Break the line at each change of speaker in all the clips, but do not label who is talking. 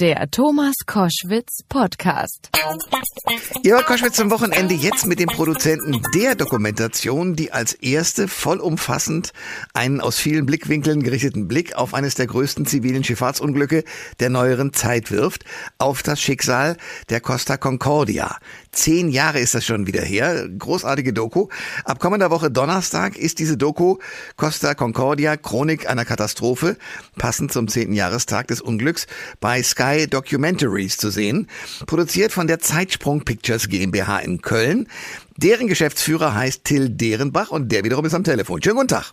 Der Thomas Koschwitz Podcast.
Jörg Koschwitz zum Wochenende jetzt mit dem Produzenten der Dokumentation, die als erste vollumfassend einen aus vielen Blickwinkeln gerichteten Blick auf eines der größten zivilen Schifffahrtsunglücke der neueren Zeit wirft, auf das Schicksal der Costa Concordia. Zehn Jahre ist das schon wieder her. Großartige Doku. Ab kommender Woche Donnerstag ist diese Doku Costa Concordia, Chronik einer Katastrophe, passend zum zehnten Jahrestag des Unglücks, bei Sky Documentaries zu sehen. Produziert von der Zeitsprung Pictures GmbH in Köln. Deren Geschäftsführer heißt Till Derenbach und der wiederum ist am Telefon. Schönen guten Tag.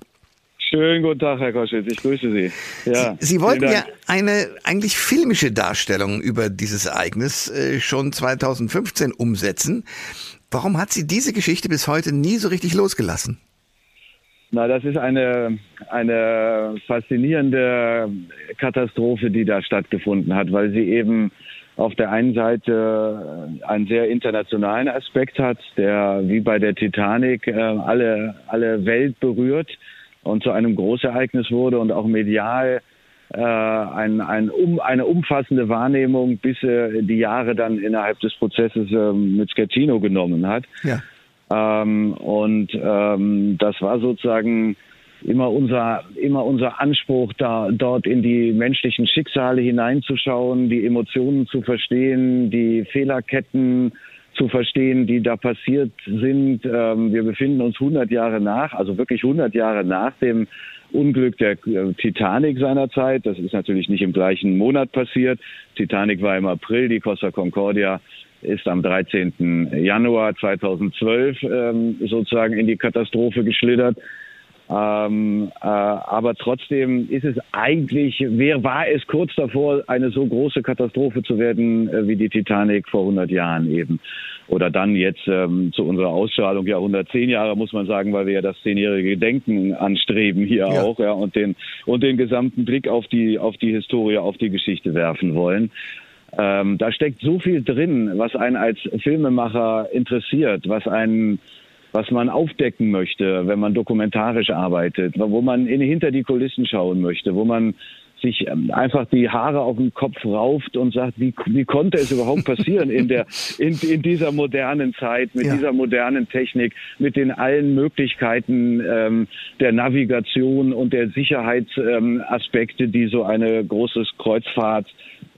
Schönen guten Tag, Herr Koschwitz. Ich grüße Sie.
Ja, Sie, Sie wollten ja eine eigentlich filmische Darstellung über dieses Ereignis äh, schon 2015 umsetzen. Warum hat Sie diese Geschichte bis heute nie so richtig losgelassen?
Na, das ist eine, eine faszinierende Katastrophe, die da stattgefunden hat, weil sie eben auf der einen Seite einen sehr internationalen Aspekt hat, der wie bei der Titanic äh, alle, alle Welt berührt und zu einem Großereignis wurde und auch medial äh, ein, ein, um, eine umfassende Wahrnehmung bis äh, die Jahre dann innerhalb des Prozesses äh, mit Schettino genommen hat. Ja. Ähm, und ähm, das war sozusagen immer unser, immer unser Anspruch, da, dort in die menschlichen Schicksale hineinzuschauen, die Emotionen zu verstehen, die Fehlerketten zu verstehen, die da passiert sind. Ähm, wir befinden uns 100 Jahre nach, also wirklich 100 Jahre nach dem Unglück der äh, Titanic seinerzeit. Das ist natürlich nicht im gleichen Monat passiert. Titanic war im April, die Costa Concordia ist am 13. Januar 2012 ähm, sozusagen in die Katastrophe geschlittert. Ähm, äh, aber trotzdem ist es eigentlich, wer war es kurz davor, eine so große Katastrophe zu werden äh, wie die Titanic vor 100 Jahren eben. Oder dann jetzt ähm, zu unserer Ausstrahlung, ja 110 Jahre muss man sagen, weil wir ja das zehnjährige Gedenken anstreben hier ja. auch, ja, und den, und den gesamten Blick auf die, auf die Historie, auf die Geschichte werfen wollen. Ähm, da steckt so viel drin, was einen als Filmemacher interessiert, was einen was man aufdecken möchte, wenn man dokumentarisch arbeitet, wo man in, hinter die Kulissen schauen möchte, wo man sich ähm, einfach die Haare auf den Kopf rauft und sagt, wie, wie konnte es überhaupt passieren in der in, in dieser modernen Zeit mit ja. dieser modernen Technik mit den allen Möglichkeiten ähm, der Navigation und der Sicherheitsaspekte, ähm, die so eine großes Kreuzfahrt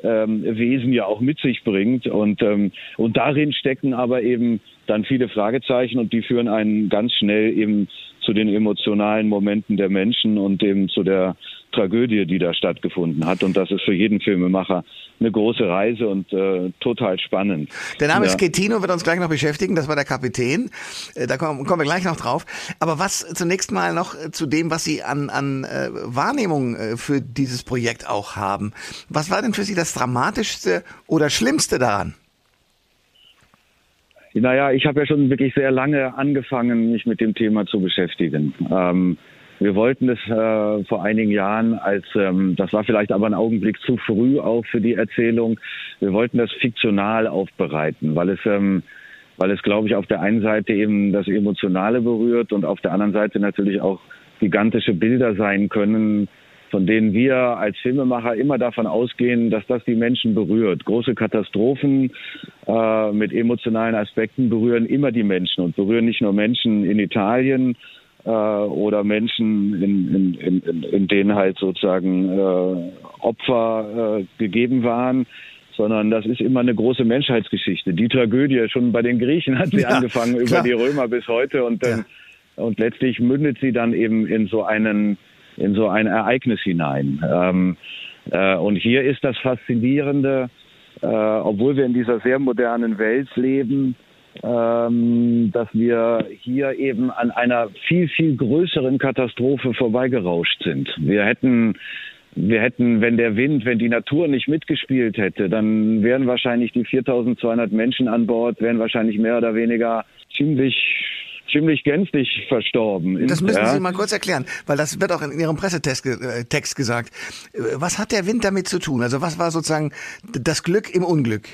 ähm, Wesen ja auch mit sich bringt. Und ähm, und darin stecken aber eben dann viele Fragezeichen und die führen einen ganz schnell eben zu den emotionalen Momenten der Menschen und eben zu der Tragödie, die da stattgefunden hat. Und das ist für jeden Filmemacher eine große Reise und äh, total spannend.
Der Name ja. Schettino wird uns gleich noch beschäftigen. Das war der Kapitän. Äh, da kommen, kommen wir gleich noch drauf. Aber was zunächst mal noch zu dem, was Sie an, an äh, Wahrnehmung äh, für dieses Projekt auch haben. Was war denn für Sie das Dramatischste oder Schlimmste daran?
Naja, ich habe ja schon wirklich sehr lange angefangen, mich mit dem Thema zu beschäftigen. Ähm, wir wollten es äh, vor einigen Jahren als, ähm, das war vielleicht aber ein Augenblick zu früh auch für die Erzählung, wir wollten das fiktional aufbereiten, weil es, ähm, weil es, glaube ich, auf der einen Seite eben das Emotionale berührt und auf der anderen Seite natürlich auch gigantische Bilder sein können, von denen wir als Filmemacher immer davon ausgehen, dass das die Menschen berührt. Große Katastrophen äh, mit emotionalen Aspekten berühren immer die Menschen und berühren nicht nur Menschen in Italien äh, oder Menschen, in, in, in, in denen halt sozusagen äh, Opfer äh, gegeben waren, sondern das ist immer eine große Menschheitsgeschichte. Die Tragödie, schon bei den Griechen hat sie ja, angefangen, klar. über die Römer bis heute und, ja. und letztlich mündet sie dann eben in so einen in so ein Ereignis hinein. Ähm, äh, und hier ist das Faszinierende, äh, obwohl wir in dieser sehr modernen Welt leben, ähm, dass wir hier eben an einer viel, viel größeren Katastrophe vorbeigerauscht sind. Wir hätten wir hätten, wenn der Wind, wenn die Natur nicht mitgespielt hätte, dann wären wahrscheinlich die 4200 Menschen an Bord, wären wahrscheinlich mehr oder weniger ziemlich ziemlich gänzlich verstorben.
Das müssen ja. Sie mal kurz erklären, weil das wird auch in Ihrem Pressetext äh, gesagt. Was hat der Wind damit zu tun? Also was war sozusagen das Glück im Unglück?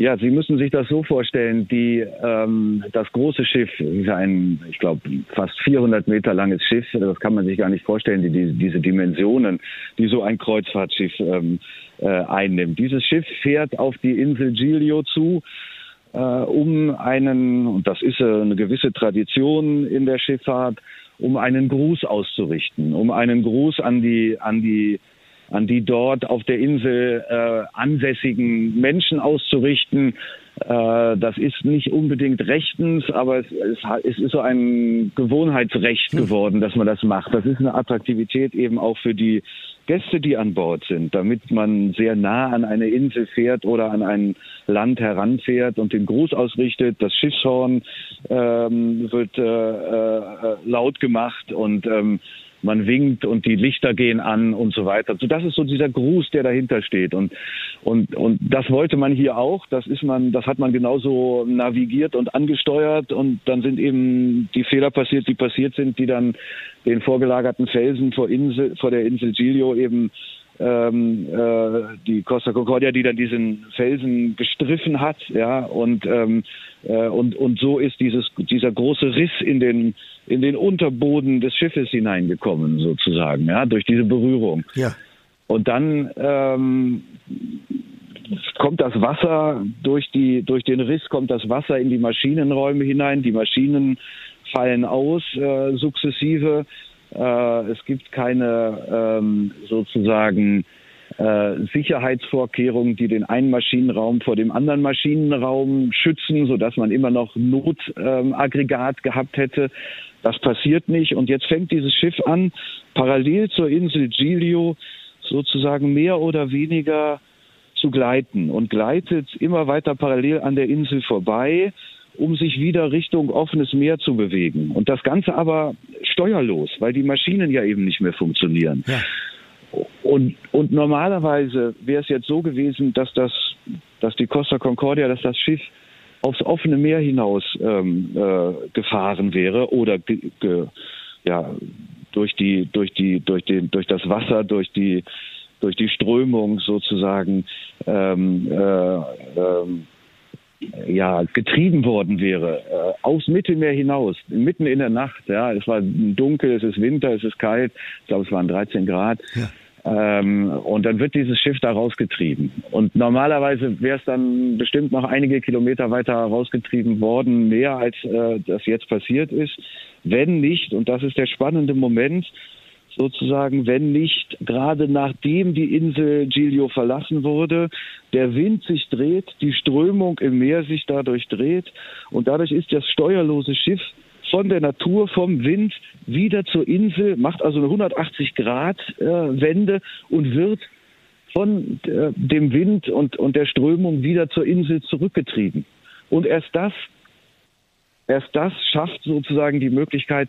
Ja, Sie müssen sich das so vorstellen, die, ähm, das große Schiff ist ein, ich glaube, fast 400 Meter langes Schiff. Das kann man sich gar nicht vorstellen, die, die, diese Dimensionen, die so ein Kreuzfahrtschiff ähm, äh, einnimmt. Dieses Schiff fährt auf die Insel Giglio zu, äh, um einen, und das ist äh, eine gewisse Tradition in der Schifffahrt, um einen Gruß auszurichten, um einen Gruß an die, an die an die dort auf der Insel äh, ansässigen Menschen auszurichten. Äh, das ist nicht unbedingt rechtens, aber es, es, es ist so ein Gewohnheitsrecht hm. geworden, dass man das macht. Das ist eine Attraktivität eben auch für die Gäste, die an Bord sind, damit man sehr nah an eine Insel fährt oder an ein Land heranfährt und den Gruß ausrichtet. Das Schiffshorn ähm, wird äh, äh, laut gemacht und ähm, man winkt und die Lichter gehen an und so weiter. So, das ist so dieser Gruß, der dahinter steht. Und, und, und das wollte man hier auch. Das ist man, das hat man genauso navigiert und angesteuert. Und dann sind eben die Fehler passiert, die passiert sind, die dann den vorgelagerten Felsen vor Insel, vor der Insel Giglio eben ähm, äh, die Costa Concordia, die dann diesen Felsen gestriffen hat, ja, und ähm, äh, und und so ist dieses dieser große Riss in den in den Unterboden des Schiffes hineingekommen, sozusagen, ja, durch diese Berührung.
Ja.
Und dann ähm, kommt das Wasser durch die durch den Riss kommt das Wasser in die Maschinenräume hinein. Die Maschinen fallen aus äh, sukzessive äh, es gibt keine ähm, sozusagen äh, Sicherheitsvorkehrungen, die den einen Maschinenraum vor dem anderen Maschinenraum schützen, sodass man immer noch Notaggregat ähm, gehabt hätte. Das passiert nicht. Und jetzt fängt dieses Schiff an, parallel zur Insel Giglio sozusagen mehr oder weniger zu gleiten und gleitet immer weiter parallel an der Insel vorbei um sich wieder Richtung offenes Meer zu bewegen. Und das Ganze aber steuerlos, weil die Maschinen ja eben nicht mehr funktionieren. Ja. Und, und normalerweise wäre es jetzt so gewesen, dass das, dass die Costa Concordia, dass das Schiff aufs offene Meer hinaus ähm, äh, gefahren wäre oder ge, ge, ja durch die durch die durch den durch das Wasser durch die durch die Strömung sozusagen ähm, äh, ähm, ja, getrieben worden wäre, äh, aufs Mittelmeer hinaus, mitten in der Nacht, ja, es war dunkel, es ist Winter, es ist kalt, ich glaube, es waren 13 Grad. Ja. Ähm, und dann wird dieses Schiff da rausgetrieben. Und normalerweise wäre es dann bestimmt noch einige Kilometer weiter rausgetrieben worden, mehr als äh, das jetzt passiert ist. Wenn nicht, und das ist der spannende Moment, sozusagen, wenn nicht gerade nachdem die Insel Giglio verlassen wurde, der Wind sich dreht, die Strömung im Meer sich dadurch dreht und dadurch ist das steuerlose Schiff von der Natur, vom Wind wieder zur Insel, macht also eine 180 Grad äh, Wende und wird von äh, dem Wind und, und der Strömung wieder zur Insel zurückgetrieben. Und erst das, erst das schafft sozusagen die Möglichkeit,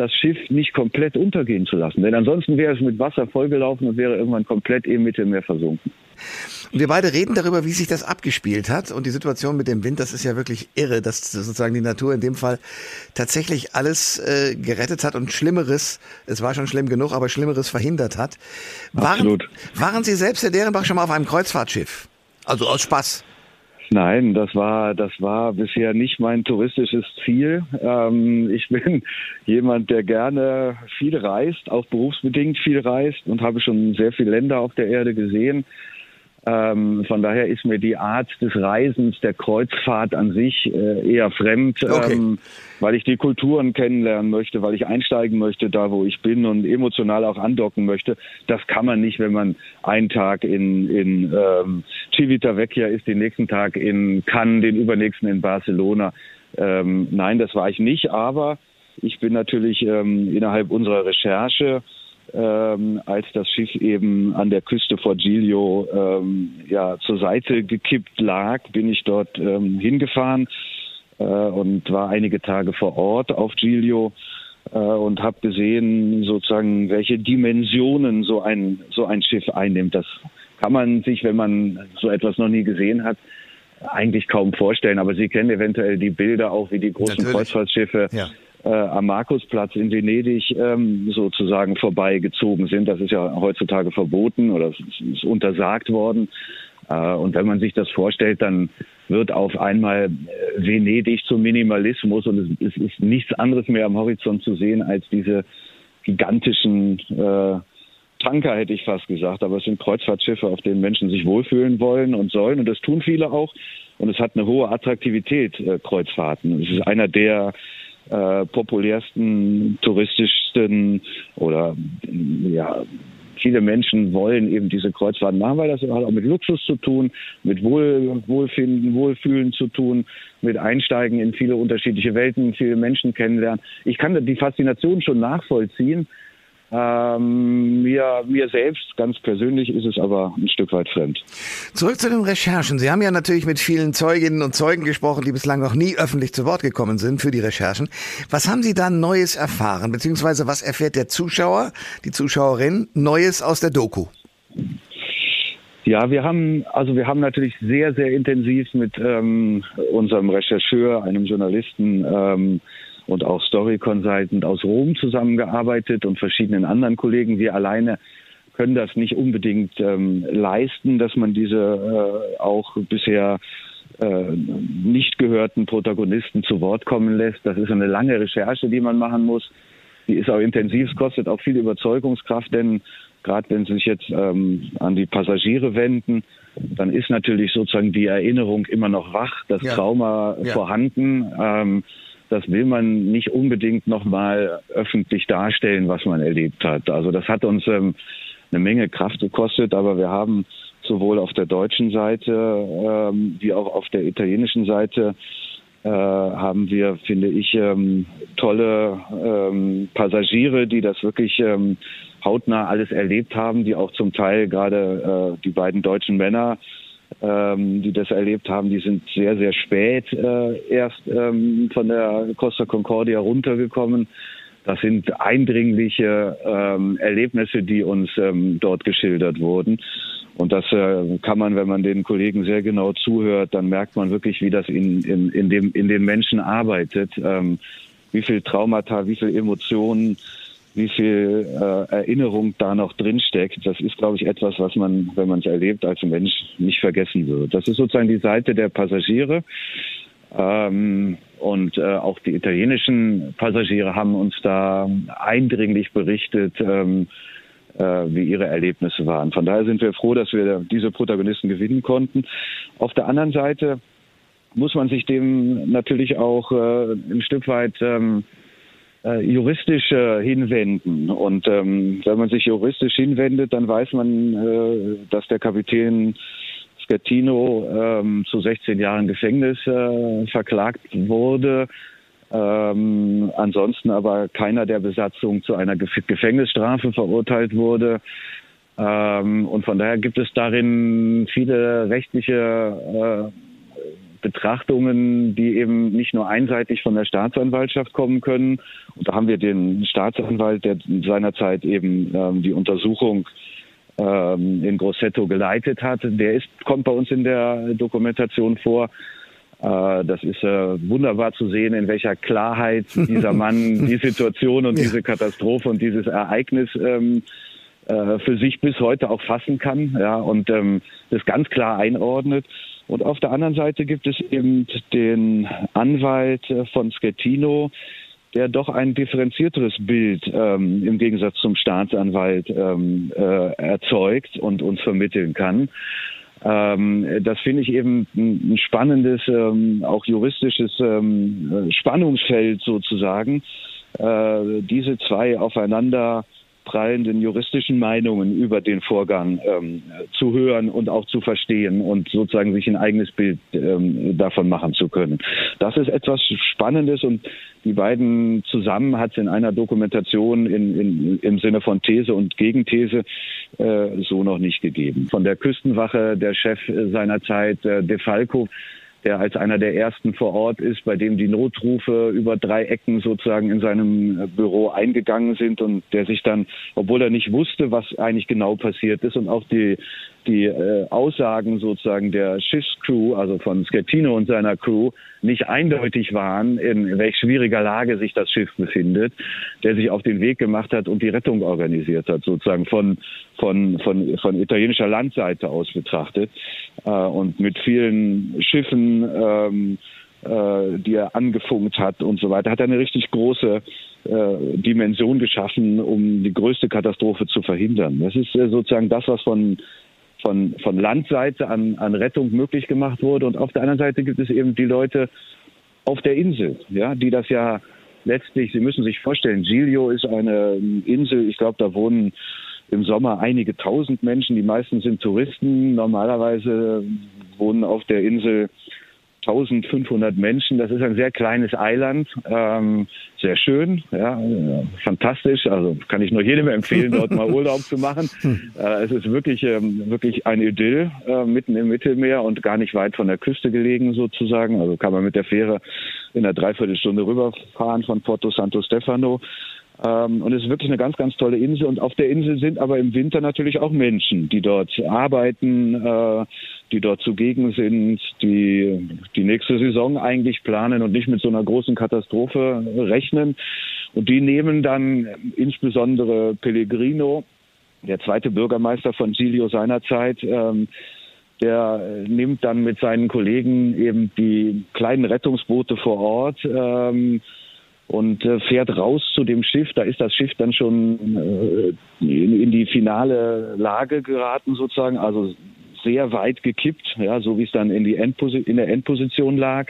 das Schiff nicht komplett untergehen zu lassen. Denn ansonsten wäre es mit Wasser vollgelaufen und wäre irgendwann komplett im Mittelmeer versunken.
Und wir beide reden darüber, wie sich das abgespielt hat und die Situation mit dem Wind, das ist ja wirklich irre, dass sozusagen die Natur in dem Fall tatsächlich alles äh, gerettet hat und Schlimmeres, es war schon schlimm genug, aber Schlimmeres verhindert hat. Waren, Absolut. waren Sie selbst, Herr Derenbach, schon mal auf einem Kreuzfahrtschiff? Also aus Spaß?
Nein, das war das war bisher nicht mein touristisches Ziel. Ähm, ich bin jemand, der gerne viel reist, auch berufsbedingt viel reist und habe schon sehr viele Länder auf der Erde gesehen. Ähm, von daher ist mir die Art des Reisens, der Kreuzfahrt an sich äh, eher fremd, okay. ähm, weil ich die Kulturen kennenlernen möchte, weil ich einsteigen möchte da, wo ich bin und emotional auch andocken möchte. Das kann man nicht, wenn man einen Tag in, in ähm, Civitavecchia ist, den nächsten Tag in Cannes, den übernächsten in Barcelona. Ähm, nein, das war ich nicht, aber ich bin natürlich ähm, innerhalb unserer Recherche ähm, als das Schiff eben an der Küste vor Giglio ähm, ja, zur Seite gekippt lag, bin ich dort ähm, hingefahren äh, und war einige Tage vor Ort auf Giglio äh, und habe gesehen, sozusagen, welche Dimensionen so ein, so ein Schiff einnimmt. Das kann man sich, wenn man so etwas noch nie gesehen hat, eigentlich kaum vorstellen. Aber Sie kennen eventuell die Bilder auch, wie die großen Natürlich. Kreuzfahrtschiffe ja äh, am Markusplatz in Venedig ähm, sozusagen vorbeigezogen sind. Das ist ja heutzutage verboten oder es ist untersagt worden. Äh, und wenn man sich das vorstellt, dann wird auf einmal äh, Venedig zum Minimalismus und es, ist nichts anderes mehr am Horizont zu sehen als diese gigantischen äh, Tanker, hätte ich fast gesagt. Aber es sind Kreuzfahrtschiffe, auf denen Menschen sich wohlfühlen wollen und sollen. Und das tun viele auch. Und es hat eine hohe Attraktivität, äh, Kreuzfahrten. Es ist einer der äh, populärsten, touristischsten oder ja, viele Menschen wollen eben diese Kreuzfahrten machen, weil das hat auch mit Luxus zu tun, mit Wohl, Wohlfinden, Wohlfühlen zu tun, mit Einsteigen in viele unterschiedliche Welten, viele Menschen kennenlernen. Ich kann die Faszination schon nachvollziehen. Ähm, mir, mir selbst ganz persönlich ist es aber ein Stück weit fremd.
Zurück zu den Recherchen. Sie haben ja natürlich mit vielen Zeuginnen und Zeugen gesprochen, die bislang noch nie öffentlich zu Wort gekommen sind für die Recherchen. Was haben Sie da Neues erfahren, beziehungsweise was erfährt der Zuschauer, die Zuschauerin Neues aus der Doku?
Ja, wir haben also wir haben natürlich sehr sehr intensiv mit ähm, unserem Rechercheur, einem Journalisten ähm, und auch Story Consultant aus Rom zusammengearbeitet und verschiedenen anderen Kollegen. Wir alleine können das nicht unbedingt ähm, leisten, dass man diese äh, auch bisher äh, nicht gehörten Protagonisten zu Wort kommen lässt. Das ist eine lange Recherche, die man machen muss. Die ist auch intensiv, es kostet auch viel Überzeugungskraft, denn gerade wenn Sie sich jetzt ähm, an die Passagiere wenden, dann ist natürlich sozusagen die Erinnerung immer noch wach, das ja. Trauma ja. vorhanden. Ähm, das will man nicht unbedingt nochmal öffentlich darstellen, was man erlebt hat. Also das hat uns ähm, eine Menge Kraft gekostet, aber wir haben sowohl auf der deutschen Seite ähm, wie auch auf der italienischen Seite äh, haben wir, finde ich, ähm, tolle ähm, Passagiere, die das wirklich ähm, hautnah alles erlebt haben, die auch zum Teil gerade äh, die beiden deutschen Männer ähm, die das erlebt haben, die sind sehr, sehr spät äh, erst ähm, von der Costa Concordia runtergekommen. Das sind eindringliche ähm, Erlebnisse, die uns ähm, dort geschildert wurden. Und das äh, kann man, wenn man den Kollegen sehr genau zuhört, dann merkt man wirklich, wie das in, in, in, dem, in den Menschen arbeitet, ähm, wie viel Traumata, wie viel Emotionen wie viel äh, Erinnerung da noch drinsteckt, das ist, glaube ich, etwas, was man, wenn man es erlebt, als Mensch nicht vergessen wird. Das ist sozusagen die Seite der Passagiere. Ähm, und äh, auch die italienischen Passagiere haben uns da eindringlich berichtet, ähm, äh, wie ihre Erlebnisse waren. Von daher sind wir froh, dass wir diese Protagonisten gewinnen konnten. Auf der anderen Seite muss man sich dem natürlich auch äh, ein Stück weit ähm, äh, juristisch äh, hinwenden. Und ähm, wenn man sich juristisch hinwendet, dann weiß man, äh, dass der Kapitän Schettino ähm, zu 16 Jahren Gefängnis äh, verklagt wurde. Ähm, ansonsten aber keiner der Besatzung zu einer Gefängnisstrafe verurteilt wurde. Ähm, und von daher gibt es darin viele rechtliche äh, Betrachtungen, die eben nicht nur einseitig von der Staatsanwaltschaft kommen können. Und da haben wir den Staatsanwalt, der seinerzeit eben ähm, die Untersuchung ähm, in Grosseto geleitet hat. Der ist, kommt bei uns in der Dokumentation vor. Äh, das ist äh, wunderbar zu sehen, in welcher Klarheit dieser Mann die Situation und ja. diese Katastrophe und dieses Ereignis ähm, äh, für sich bis heute auch fassen kann, ja, und ähm, das ganz klar einordnet. Und auf der anderen Seite gibt es eben den Anwalt äh, von Schettino, der doch ein differenzierteres Bild ähm, im Gegensatz zum Staatsanwalt ähm, äh, erzeugt und uns vermitteln kann. Ähm, das finde ich eben ein spannendes, ähm, auch juristisches ähm, Spannungsfeld sozusagen, äh, diese zwei aufeinander prallenden juristischen Meinungen über den Vorgang ähm, zu hören und auch zu verstehen und sozusagen sich ein eigenes Bild ähm, davon machen zu können. Das ist etwas Spannendes und die beiden zusammen hat es in einer Dokumentation in, in, im Sinne von These und Gegenthese äh, so noch nicht gegeben. Von der Küstenwache, der Chef seiner Zeit, äh, De Falco, der als einer der ersten vor Ort ist, bei dem die Notrufe über drei Ecken sozusagen in seinem äh, Büro eingegangen sind und der sich dann, obwohl er nicht wusste, was eigentlich genau passiert ist und auch die die äh, Aussagen sozusagen der Schiffscrew, also von Schettino und seiner Crew, nicht eindeutig waren, in welch schwieriger Lage sich das Schiff befindet, der sich auf den Weg gemacht hat und die Rettung organisiert hat, sozusagen von, von, von, von italienischer Landseite aus betrachtet. äh, und mit vielen Schiffen, ähm, äh, die er angefunkt hat und so weiter, hat er eine richtig große äh, Dimension geschaffen, um die größte Katastrophe zu verhindern. Das ist äh, sozusagen das, was von von, von Landseite an, an Rettung möglich gemacht wurde. Und auf der anderen Seite gibt es eben die Leute auf der Insel, ja, die das ja letztlich, Sie müssen sich vorstellen, Giglio ist eine Insel, ich glaube, da wohnen im Sommer einige tausend Menschen, die meisten sind Touristen. Normalerweise wohnen auf der Insel 1500 Menschen. Das ist ein sehr kleines Eiland, ähm, sehr schön, ja, fantastisch. Also kann ich nur jedem empfehlen, dort mal Urlaub zu machen. Äh, es ist wirklich, ähm, wirklich ein Idyll äh, mitten im Mittelmeer und gar nicht weit von der Küste gelegen sozusagen. Also kann man mit der Fähre in einer Dreiviertelstunde rüberfahren von Porto Santo Stefano. Ähm, und es ist wirklich eine ganz, ganz tolle Insel. Und auf der Insel sind aber im Winter natürlich auch Menschen, die dort arbeiten, äh, die dort zugegen sind, die die nächste Saison eigentlich planen und nicht mit so einer großen Katastrophe rechnen. Und die nehmen dann insbesondere Pellegrino, der zweite Bürgermeister von Silio seinerzeit, ähm, der nimmt dann mit seinen Kollegen eben die kleinen Rettungsboote vor Ort, ähm, und äh, fährt raus zu dem Schiff. Da ist das Schiff dann schon äh, in, in, die finale Lage geraten sozusagen, also sehr weit gekippt, ja, so wie es dann in, die Endposi in der Endposition lag.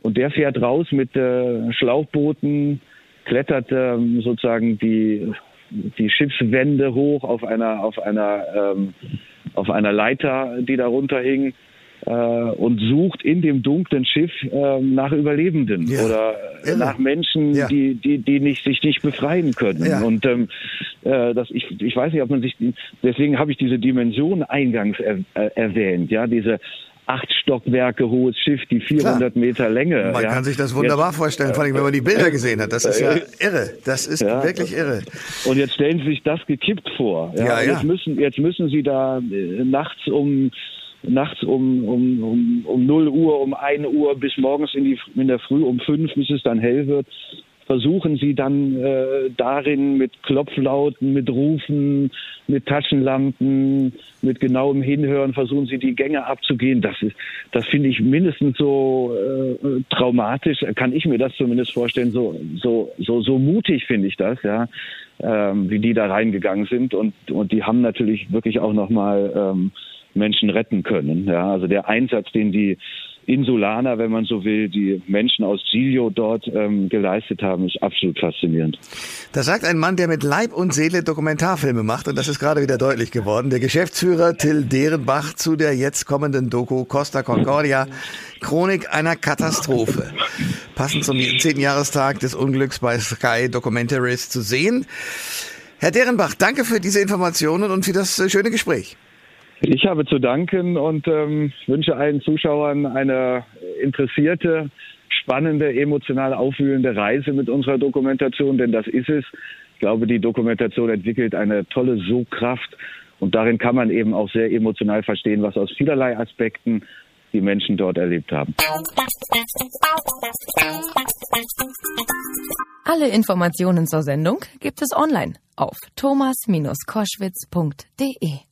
Und der fährt raus mit äh, Schlauchbooten, klettert ähm, sozusagen die die Schiffswände hoch auf einer auf einer ähm, auf einer Leiter, die da runterhing äh, und sucht in dem dunklen Schiff äh, nach Überlebenden ja. oder Irre. nach Menschen, ja. die, die, die nicht, sich nicht befreien können. Ja. Und ähm, äh, das, ich, ich weiß nicht, ob man sich, deswegen habe ich diese Dimension eingangs er, äh, erwähnt, ja, diese acht Stockwerke hohes Schiff, die 400 Klar. Meter Länge.
Man ja. kann sich das wunderbar jetzt, vorstellen, vor allem wenn man die Bilder gesehen hat. Das ist ja äh, irre. Das ist ja. wirklich irre.
Und jetzt stellen Sie sich das gekippt vor. Ja, ja, Jetzt müssen jetzt müssen Sie da äh, nachts um nachts um, um, um, um 0 Uhr, um 1 Uhr bis morgens in, die, in der Früh um 5, bis es dann hell wird, versuchen sie dann äh, darin mit Klopflauten, mit Rufen, mit Taschenlampen, mit genauem Hinhören, versuchen sie die Gänge abzugehen. Das ist, das finde ich mindestens so äh, traumatisch, kann ich mir das zumindest vorstellen. So, so, so, so mutig finde ich das, ja, ähm, wie die da reingegangen sind und und die haben natürlich wirklich auch noch mal ähm, Menschen retten können. Ja, also der Einsatz, den die Insulaner, wenn man so will, die Menschen aus Giglio dort ähm, geleistet haben, ist absolut faszinierend.
Das sagt ein Mann, der mit Leib und Seele Dokumentarfilme macht und das ist gerade wieder deutlich geworden. Der Geschäftsführer Till Derenbach zu der jetzt kommenden Doku Costa Concordia, Chronik einer Katastrophe. Passend zum zehnten Jahrestag des Unglücks bei Sky Documentaries zu sehen. Herr Derenbach, danke für diese Informationen und für das äh, schöne Gespräch.
Ich habe zu danken und ähm, wünsche allen Zuschauern eine interessierte, spannende, emotional aufwühlende Reise mit unserer Dokumentation, denn das ist es. Ich glaube, die Dokumentation entwickelt eine tolle Sogkraft und darin kann man eben auch sehr emotional verstehen, was aus vielerlei Aspekten die Menschen dort erlebt haben.
Alle Informationen zur Sendung gibt es online auf thomas-koschwitz.de.